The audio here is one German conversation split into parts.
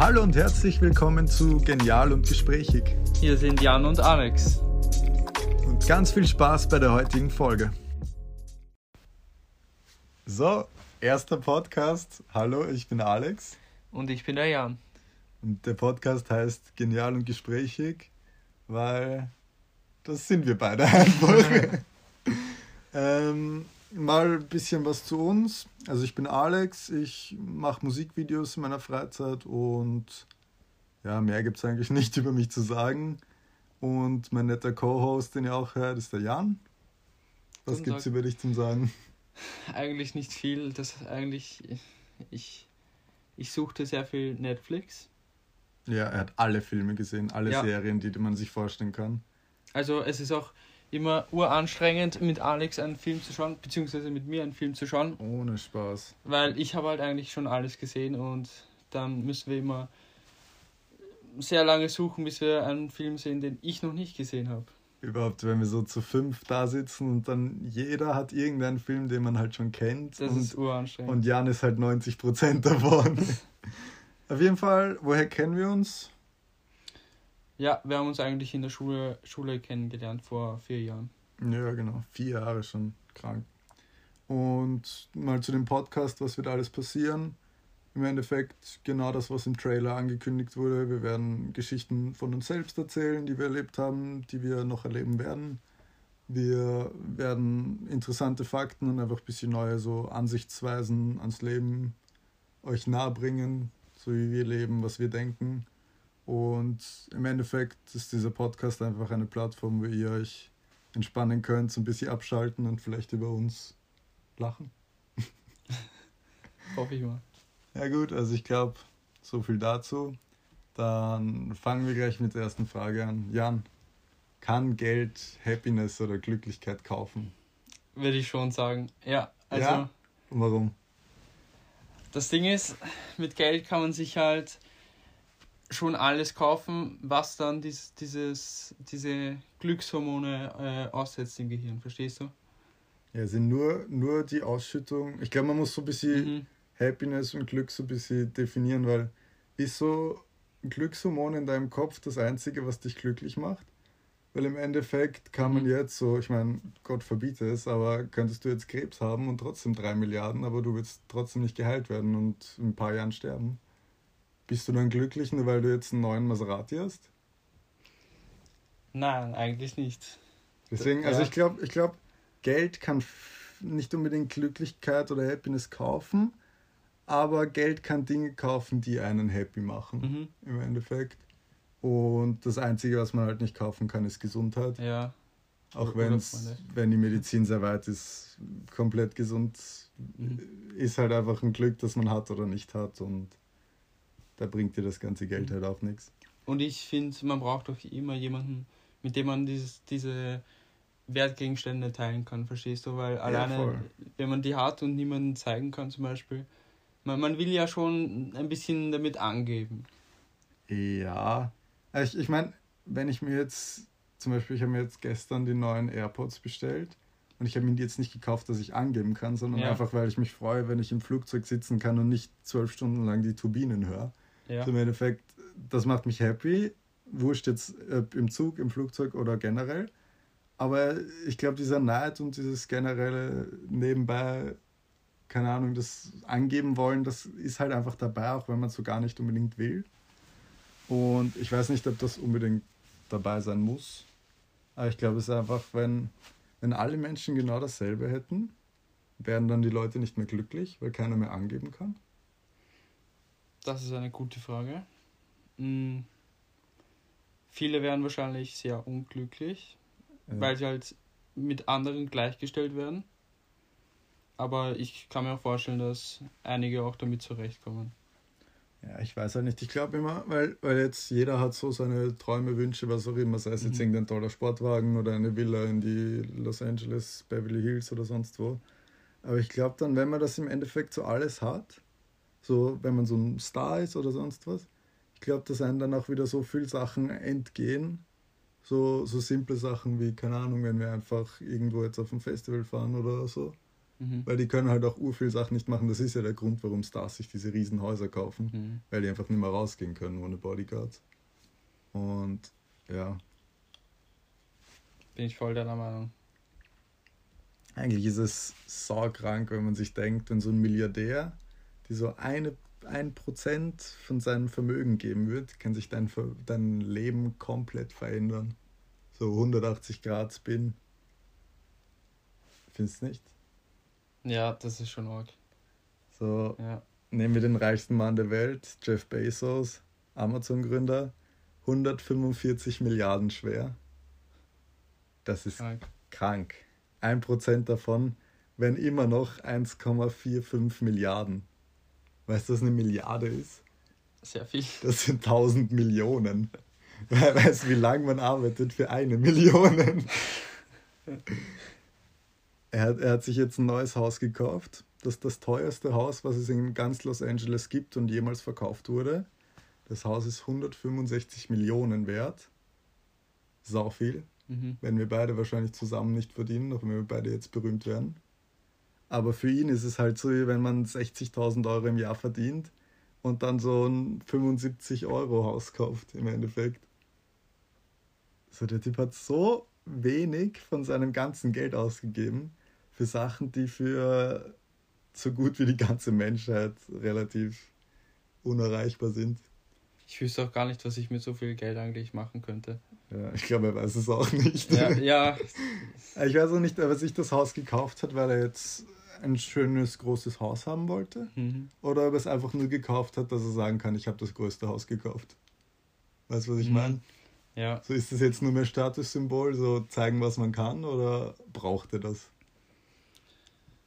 Hallo und herzlich willkommen zu Genial und Gesprächig. Hier sind Jan und Alex. Und ganz viel Spaß bei der heutigen Folge. So, erster Podcast. Hallo, ich bin Alex. Und ich bin der Jan. Und der Podcast heißt Genial und Gesprächig, weil das sind wir beide einfach. ähm, mal ein bisschen was zu uns. Also ich bin Alex, ich mache Musikvideos in meiner Freizeit und ja, mehr gibt es eigentlich nicht über mich zu sagen. Und mein netter Co-Host, den ihr auch hört, ist der Jan. Was gibt es über dich zum Sagen? Eigentlich nicht viel. Das eigentlich, ich, ich suchte sehr viel Netflix. Ja, er hat alle Filme gesehen, alle ja. Serien, die man sich vorstellen kann. Also es ist auch immer uranstrengend, mit Alex einen Film zu schauen, beziehungsweise mit mir einen Film zu schauen. Ohne Spaß. Weil ich habe halt eigentlich schon alles gesehen und dann müssen wir immer sehr lange suchen, bis wir einen Film sehen, den ich noch nicht gesehen habe. Überhaupt, wenn wir so zu fünf da sitzen und dann jeder hat irgendeinen Film, den man halt schon kennt. Das und, ist uranstrengend. Und Jan ist halt 90% davon. Auf jeden Fall, woher kennen wir uns? Ja, wir haben uns eigentlich in der Schule, Schule kennengelernt vor vier Jahren. Ja, genau. Vier Jahre schon krank. Und mal zu dem Podcast, was wird alles passieren. Im Endeffekt genau das, was im Trailer angekündigt wurde. Wir werden Geschichten von uns selbst erzählen, die wir erlebt haben, die wir noch erleben werden. Wir werden interessante Fakten und einfach ein bisschen neue so Ansichtsweisen ans Leben euch nahebringen, so wie wir leben, was wir denken. Und im Endeffekt ist dieser Podcast einfach eine Plattform, wo ihr euch entspannen könnt, so ein bisschen abschalten und vielleicht über uns lachen. Hoffe ich mal. Ja gut, also ich glaube, so viel dazu. Dann fangen wir gleich mit der ersten Frage an. Jan, kann Geld Happiness oder Glücklichkeit kaufen? Würde ich schon sagen. Ja, also. Ja? warum? Das Ding ist, mit Geld kann man sich halt schon alles kaufen, was dann dies, dieses, diese Glückshormone äh, aussetzt im Gehirn, verstehst du? Ja, sind nur, nur die Ausschüttung. Ich glaube, man muss so ein bisschen mhm. Happiness und Glück so ein bisschen definieren, weil ist so ein Glückshormon in deinem Kopf das Einzige, was dich glücklich macht? Weil im Endeffekt kann man mhm. jetzt so, ich meine, Gott verbiete es, aber könntest du jetzt Krebs haben und trotzdem drei Milliarden, aber du willst trotzdem nicht geheilt werden und in ein paar Jahren sterben. Bist du dann glücklich, nur weil du jetzt einen neuen Maserati hast? Nein, eigentlich nicht. Deswegen, also ja. ich glaube, ich glaub, Geld kann nicht unbedingt Glücklichkeit oder Happiness kaufen, aber Geld kann Dinge kaufen, die einen happy machen, mhm. im Endeffekt. Und das Einzige, was man halt nicht kaufen kann, ist Gesundheit. Ja. Auch wenn's, wenn die Medizin sehr weit ist, komplett gesund mhm. ist halt einfach ein Glück, das man hat oder nicht hat. Und da bringt dir das ganze Geld halt auch nichts. Und ich finde, man braucht doch immer jemanden, mit dem man dieses, diese Wertgegenstände teilen kann, verstehst du? Weil alleine, ja, wenn man die hat und niemanden zeigen kann, zum Beispiel, man, man will ja schon ein bisschen damit angeben. Ja, ich, ich meine, wenn ich mir jetzt, zum Beispiel, ich habe mir jetzt gestern die neuen AirPods bestellt und ich habe mir die jetzt nicht gekauft, dass ich angeben kann, sondern ja. einfach, weil ich mich freue, wenn ich im Flugzeug sitzen kann und nicht zwölf Stunden lang die Turbinen höre. Ja. So Im Endeffekt, das macht mich happy. Wurscht jetzt äh, im Zug, im Flugzeug oder generell. Aber ich glaube, dieser Neid und dieses generelle nebenbei, keine Ahnung, das angeben wollen, das ist halt einfach dabei, auch wenn man es so gar nicht unbedingt will. Und ich weiß nicht, ob das unbedingt dabei sein muss. Aber ich glaube, es ist einfach, wenn, wenn alle Menschen genau dasselbe hätten, wären dann die Leute nicht mehr glücklich, weil keiner mehr angeben kann. Das ist eine gute Frage. Hm. Viele wären wahrscheinlich sehr unglücklich, ja. weil sie halt mit anderen gleichgestellt werden. Aber ich kann mir auch vorstellen, dass einige auch damit zurechtkommen. Ja, ich weiß halt nicht. Ich glaube immer, weil, weil jetzt jeder hat so seine Träume, Wünsche, was auch immer, sei es jetzt mhm. irgendein toller Sportwagen oder eine Villa in die Los Angeles, Beverly Hills oder sonst wo. Aber ich glaube dann, wenn man das im Endeffekt so alles hat, so, wenn man so ein Star ist oder sonst was. Ich glaube, dass einem dann auch wieder so viele Sachen entgehen. So, so simple Sachen wie, keine Ahnung, wenn wir einfach irgendwo jetzt auf ein Festival fahren oder so. Mhm. Weil die können halt auch ur viel Sachen nicht machen. Das ist ja der Grund, warum Stars sich diese riesen Häuser kaufen. Mhm. Weil die einfach nicht mehr rausgehen können ohne Bodyguards. Und ja. Bin ich voll deiner Meinung. Eigentlich ist es saukrank, wenn man sich denkt, wenn so ein Milliardär, die so eine ein Prozent von seinem Vermögen geben würde, kann sich dein, dein Leben komplett verändern. So 180 Grad Spin. Findest du nicht? Ja, das ist schon arg. So, ja. nehmen wir den reichsten Mann der Welt, Jeff Bezos, Amazon-Gründer, 145 Milliarden schwer. Das ist krank. krank. Ein Prozent davon wären immer noch 1,45 Milliarden. Weißt du, was eine Milliarde ist? Sehr viel. Das sind 1000 Millionen. Weißt du, wie lange man arbeitet für eine Million? er, hat, er hat sich jetzt ein neues Haus gekauft. Das ist das teuerste Haus, was es in ganz Los Angeles gibt und jemals verkauft wurde. Das Haus ist 165 Millionen wert. Sau viel. Mhm. Werden wir beide wahrscheinlich zusammen nicht verdienen, auch wenn wir beide jetzt berühmt werden. Aber für ihn ist es halt so, wenn man 60.000 Euro im Jahr verdient und dann so ein 75 Euro Haus kauft im Endeffekt. So, der Typ hat so wenig von seinem ganzen Geld ausgegeben für Sachen, die für so gut wie die ganze Menschheit relativ unerreichbar sind. Ich wüsste auch gar nicht, was ich mit so viel Geld eigentlich machen könnte. Ja, ich glaube, er weiß es auch nicht. Ja, ja. Ich weiß auch nicht, ob er sich das Haus gekauft hat, weil er jetzt ein schönes, großes Haus haben wollte. Mhm. Oder ob er es einfach nur gekauft hat, dass er sagen kann, ich habe das größte Haus gekauft. Weißt du, was ich mhm. meine? Ja. So ist das jetzt nur mehr Statussymbol, so zeigen, was man kann, oder braucht er das?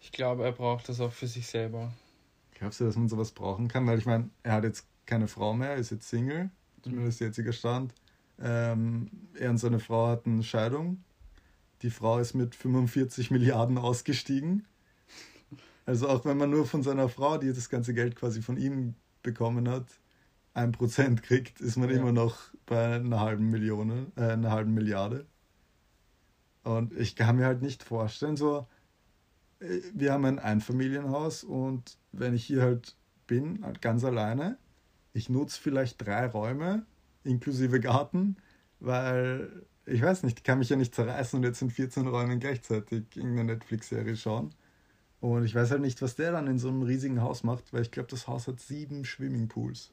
Ich glaube, er braucht das auch für sich selber. Glaubst du, dass man sowas brauchen kann? Weil ich meine, er hat jetzt keine Frau mehr, ist jetzt Single, zumindest mhm. jetziger Stand. Ähm, er und seine Frau hatten Scheidung. Die Frau ist mit 45 Milliarden ausgestiegen. Also auch wenn man nur von seiner Frau, die das ganze Geld quasi von ihm bekommen hat, ein Prozent kriegt, ist man ja. immer noch bei einer halben Million, äh, einer halben Milliarde. Und ich kann mir halt nicht vorstellen, so, äh, wir haben ein Einfamilienhaus und wenn ich hier halt bin, halt ganz alleine, ich nutze vielleicht drei Räume, inklusive Garten, weil ich weiß nicht, ich kann mich ja nicht zerreißen und jetzt in 14 Räumen gleichzeitig irgendeine Netflix-Serie schauen. Und ich weiß halt nicht, was der dann in so einem riesigen Haus macht, weil ich glaube, das Haus hat sieben Swimmingpools.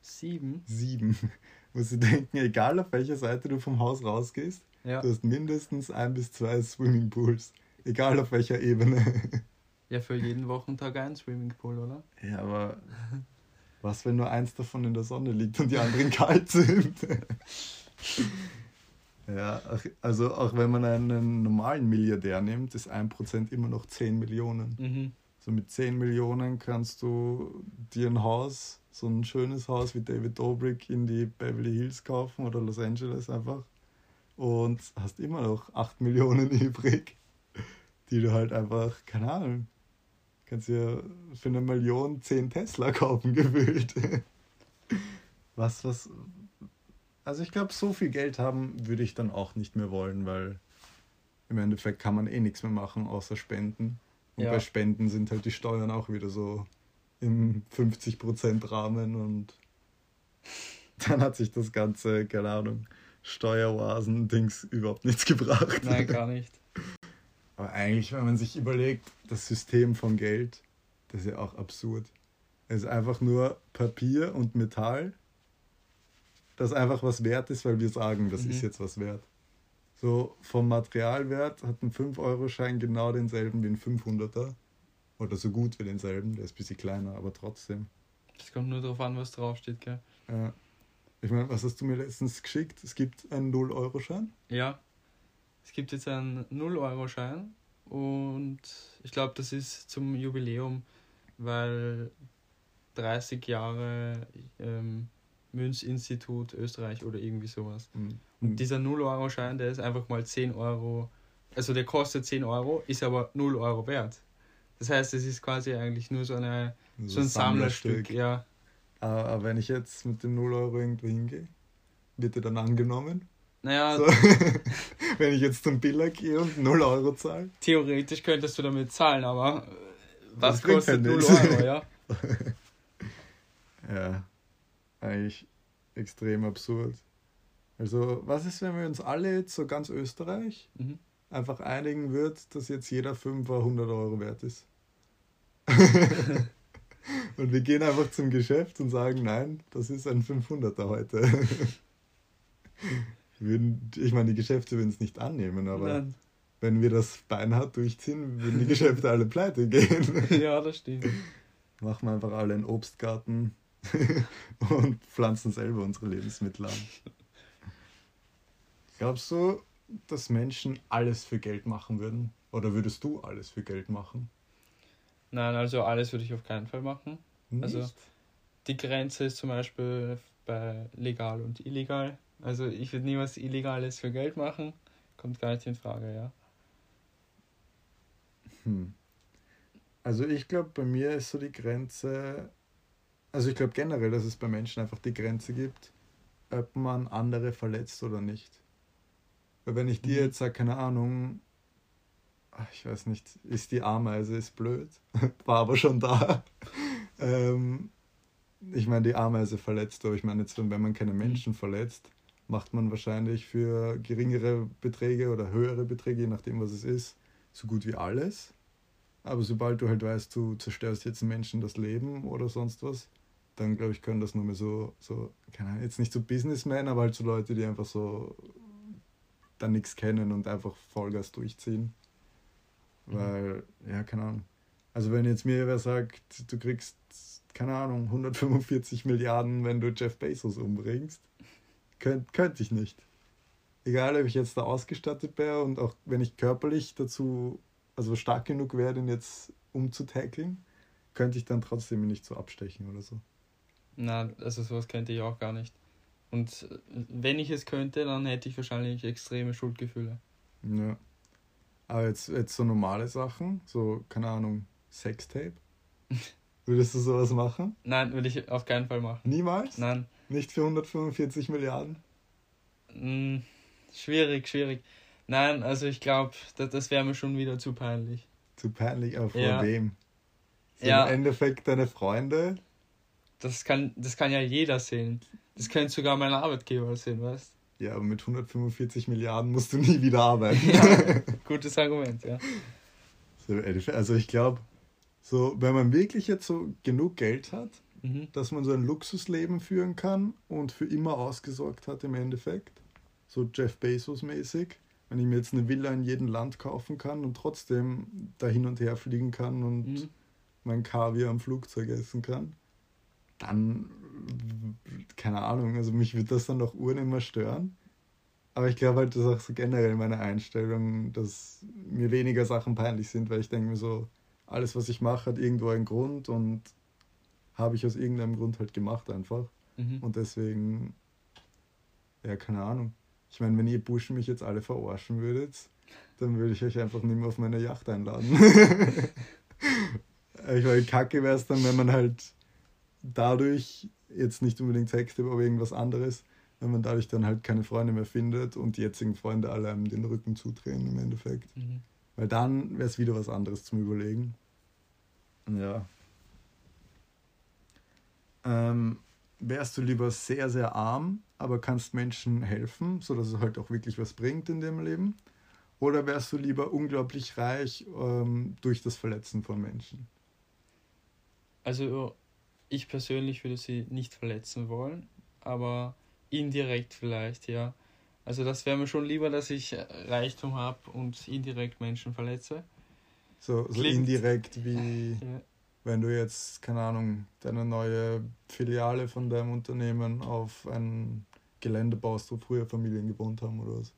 Sieben? Sieben. Wo sie denken, egal auf welcher Seite du vom Haus rausgehst, ja. du hast mindestens ein bis zwei Swimmingpools. Egal auf welcher Ebene. Ja, für jeden Wochentag ein Swimmingpool, oder? Ja, aber was, wenn nur eins davon in der Sonne liegt und die anderen kalt sind? Ja, also auch wenn man einen normalen Milliardär nimmt, ist 1% immer noch 10 Millionen. Mhm. So mit 10 Millionen kannst du dir ein Haus, so ein schönes Haus wie David Dobrik in die Beverly Hills kaufen oder Los Angeles einfach und hast immer noch 8 Millionen übrig, die du halt einfach, keine Ahnung, kannst dir für eine Million 10 Tesla kaufen gefühlt. Was, was, also ich glaube, so viel Geld haben würde ich dann auch nicht mehr wollen, weil im Endeffekt kann man eh nichts mehr machen, außer spenden. Und ja. bei Spenden sind halt die Steuern auch wieder so im 50% Rahmen und dann hat sich das ganze, keine Ahnung, Steueroasen-Dings überhaupt nichts gebracht. Nein, gar nicht. Aber eigentlich, wenn man sich überlegt, das System von Geld, das ist ja auch absurd. Es ist einfach nur Papier und Metall das einfach was wert ist, weil wir sagen, das mhm. ist jetzt was wert. So vom Materialwert hat ein 5-Euro-Schein genau denselben wie ein 500er. Oder so gut wie denselben, der ist ein bisschen kleiner, aber trotzdem. Das kommt nur darauf an, was draufsteht, gell? Ja. Ich meine, was hast du mir letztens geschickt? Es gibt einen 0-Euro-Schein? Ja. Es gibt jetzt einen 0-Euro-Schein und ich glaube, das ist zum Jubiläum, weil 30 Jahre ähm, Münzinstitut Österreich oder irgendwie sowas. Mhm. Und dieser 0-Euro-Schein, der ist einfach mal 10 Euro, also der kostet 10 Euro, ist aber 0 Euro wert. Das heißt, es ist quasi eigentlich nur so, eine, so, so ein Sammlerstück, ja. Aber wenn ich jetzt mit dem 0 Euro irgendwo hingehe, wird er dann angenommen? Naja. So, wenn ich jetzt zum Biller gehe und 0 Euro zahle. Theoretisch könntest du damit zahlen, aber was das kostet halt 0 Euro, ja? ja, eigentlich extrem absurd. Also, was ist, wenn wir uns alle jetzt so ganz Österreich mhm. einfach einigen wird, dass jetzt jeder Fünfer 100 Euro wert ist? und wir gehen einfach zum Geschäft und sagen, nein, das ist ein 500er heute. würden, ich meine, die Geschäfte würden es nicht annehmen, aber nein. wenn wir das beinhart durchziehen, würden die Geschäfte alle pleite gehen. ja, das stimmt. Machen wir einfach alle einen Obstgarten und pflanzen selber unsere Lebensmittel an. Glaubst du, dass Menschen alles für Geld machen würden? Oder würdest du alles für Geld machen? Nein, also alles würde ich auf keinen Fall machen. Also Nicht? Also die Grenze ist zum Beispiel bei legal und illegal. Also ich würde niemals Illegales für Geld machen. Kommt gar nicht in Frage, ja. Hm. Also ich glaube, bei mir ist so die Grenze, also ich glaube generell, dass es bei Menschen einfach die Grenze gibt, ob man andere verletzt oder nicht. Weil wenn ich dir mhm. jetzt sage, keine Ahnung, ich weiß nicht, ist die Ameise, ist blöd, war aber schon da. ähm, ich meine, die Ameise verletzt, aber ich meine jetzt, wenn man keine mhm. Menschen verletzt, macht man wahrscheinlich für geringere Beträge oder höhere Beträge, je nachdem was es ist, so gut wie alles. Aber sobald du halt weißt, du zerstörst jetzt Menschen das Leben oder sonst was, dann glaube ich, können das nur mehr so, so, keine Ahnung, jetzt nicht so Businessmen, aber halt so Leute, die einfach so dann nichts kennen und einfach Vollgas durchziehen. Mhm. Weil, ja, keine Ahnung. Also wenn jetzt mir wer sagt, du kriegst, keine Ahnung, 145 Milliarden, wenn du Jeff Bezos umbringst, könnte könnt ich nicht. Egal, ob ich jetzt da ausgestattet wäre und auch wenn ich körperlich dazu, also stark genug wäre, den jetzt umzutackeln, könnte ich dann trotzdem nicht so abstechen oder so. Na, also sowas könnte ich auch gar nicht. Und wenn ich es könnte, dann hätte ich wahrscheinlich extreme Schuldgefühle. Ja. Aber jetzt, jetzt so normale Sachen, so, keine Ahnung, Sextape. Würdest du sowas machen? Nein, würde ich auf keinen Fall machen. Niemals? Nein. Nicht für 145 Milliarden? Hm, schwierig, schwierig. Nein, also ich glaube, das, das wäre mir schon wieder zu peinlich. Zu peinlich, aber vor ja. wem? So ja. Im Endeffekt deine Freunde? Das kann, das kann ja jeder sehen. Das könnte sogar mein Arbeitgeber sehen, weißt Ja, aber mit 145 Milliarden musst du nie wieder arbeiten. Ja, gutes Argument, ja. Also ich glaube, so, wenn man wirklich jetzt so genug Geld hat, mhm. dass man so ein Luxusleben führen kann und für immer ausgesorgt hat im Endeffekt, so Jeff Bezos mäßig, wenn ich mir jetzt eine Villa in jedem Land kaufen kann und trotzdem da hin und her fliegen kann und mhm. mein Kaviar am Flugzeug essen kann, dann keine Ahnung, also mich wird das dann Uhren immer stören. Aber ich glaube halt, das ist auch so generell meine Einstellung, dass mir weniger Sachen peinlich sind, weil ich denke mir so, alles, was ich mache, hat irgendwo einen Grund und habe ich aus irgendeinem Grund halt gemacht einfach. Mhm. Und deswegen, ja, keine Ahnung. Ich meine, wenn ihr Burschen mich jetzt alle verarschen würdet, dann würde ich euch einfach nicht mehr auf meine Yacht einladen. ich meine, kacke wäre es dann, wenn man halt dadurch jetzt nicht unbedingt Sextape, aber irgendwas anderes, wenn man dadurch dann halt keine Freunde mehr findet und die jetzigen Freunde alle einem den Rücken zudrehen im Endeffekt. Mhm. Weil dann wäre es wieder was anderes zum Überlegen. Ja. Ähm, wärst du lieber sehr, sehr arm, aber kannst Menschen helfen, sodass es halt auch wirklich was bringt in dem Leben? Oder wärst du lieber unglaublich reich ähm, durch das Verletzen von Menschen? Also ich persönlich würde sie nicht verletzen wollen, aber indirekt vielleicht, ja. Also das wäre mir schon lieber, dass ich Reichtum habe und indirekt Menschen verletze. So, so indirekt wie ja. wenn du jetzt, keine Ahnung, deine neue Filiale von deinem Unternehmen auf ein Gelände baust, wo früher Familien gewohnt haben oder was?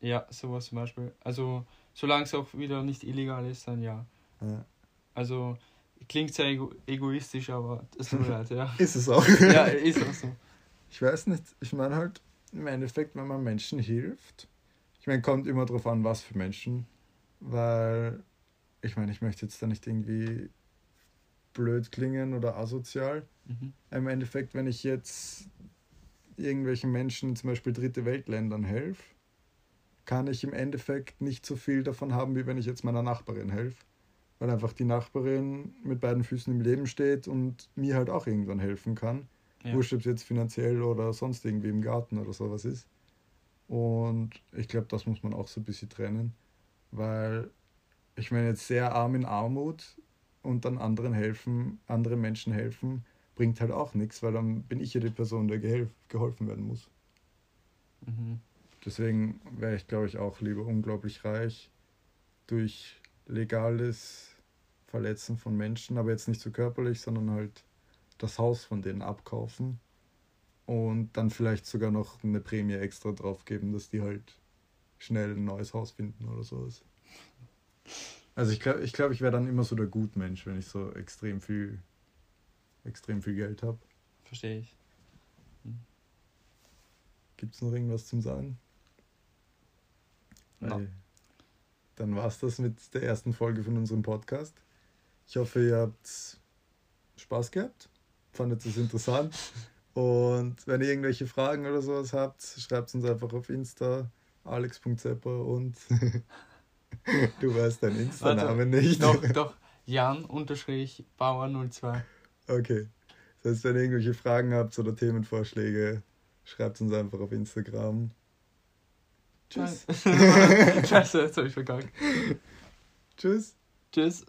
Ja, sowas zum Beispiel. Also solange es auch wieder nicht illegal ist, dann ja. ja. Also Klingt sehr ego egoistisch, aber es tut mir leid, ja. ist es auch. ja, ist auch so. Ich weiß nicht, ich meine halt, im Endeffekt, wenn man Menschen hilft, ich meine, kommt immer darauf an, was für Menschen, weil ich meine, ich möchte jetzt da nicht irgendwie blöd klingen oder asozial. Mhm. Im Endeffekt, wenn ich jetzt irgendwelchen Menschen, zum Beispiel dritte Weltländern, helfe, kann ich im Endeffekt nicht so viel davon haben, wie wenn ich jetzt meiner Nachbarin helfe. Weil einfach die Nachbarin mit beiden Füßen im Leben steht und mir halt auch irgendwann helfen kann. Ja. Wurscht, ob es jetzt finanziell oder sonst irgendwie im Garten oder sowas ist. Und ich glaube, das muss man auch so ein bisschen trennen. Weil ich meine, jetzt sehr arm in Armut und dann anderen helfen, anderen Menschen helfen, bringt halt auch nichts, weil dann bin ich ja die Person, der geholfen werden muss. Mhm. Deswegen wäre ich, glaube ich, auch lieber unglaublich reich durch legales Verletzen von Menschen, aber jetzt nicht so körperlich, sondern halt das Haus von denen abkaufen und dann vielleicht sogar noch eine Prämie extra drauf geben, dass die halt schnell ein neues Haus finden oder sowas. Also ich glaube, ich, glaub, ich wäre dann immer so der Gutmensch, wenn ich so extrem viel, extrem viel Geld habe. Verstehe ich. Hm. Gibt es noch irgendwas zum Sagen? No. Dann war es das mit der ersten Folge von unserem Podcast. Ich hoffe, ihr habt Spaß gehabt, fandet es interessant. Und wenn ihr irgendwelche Fragen oder sowas habt, schreibt uns einfach auf Insta alex.zepper und du weißt deinen Insta-Namen nicht. Doch, doch, Jan-Bauer02. Okay. Das heißt, wenn ihr irgendwelche Fragen habt oder Themenvorschläge, schreibt uns einfach auf Instagram. Tschüss. Scheiße, jetzt habe ich verkackt. Tschüss. Tschüss.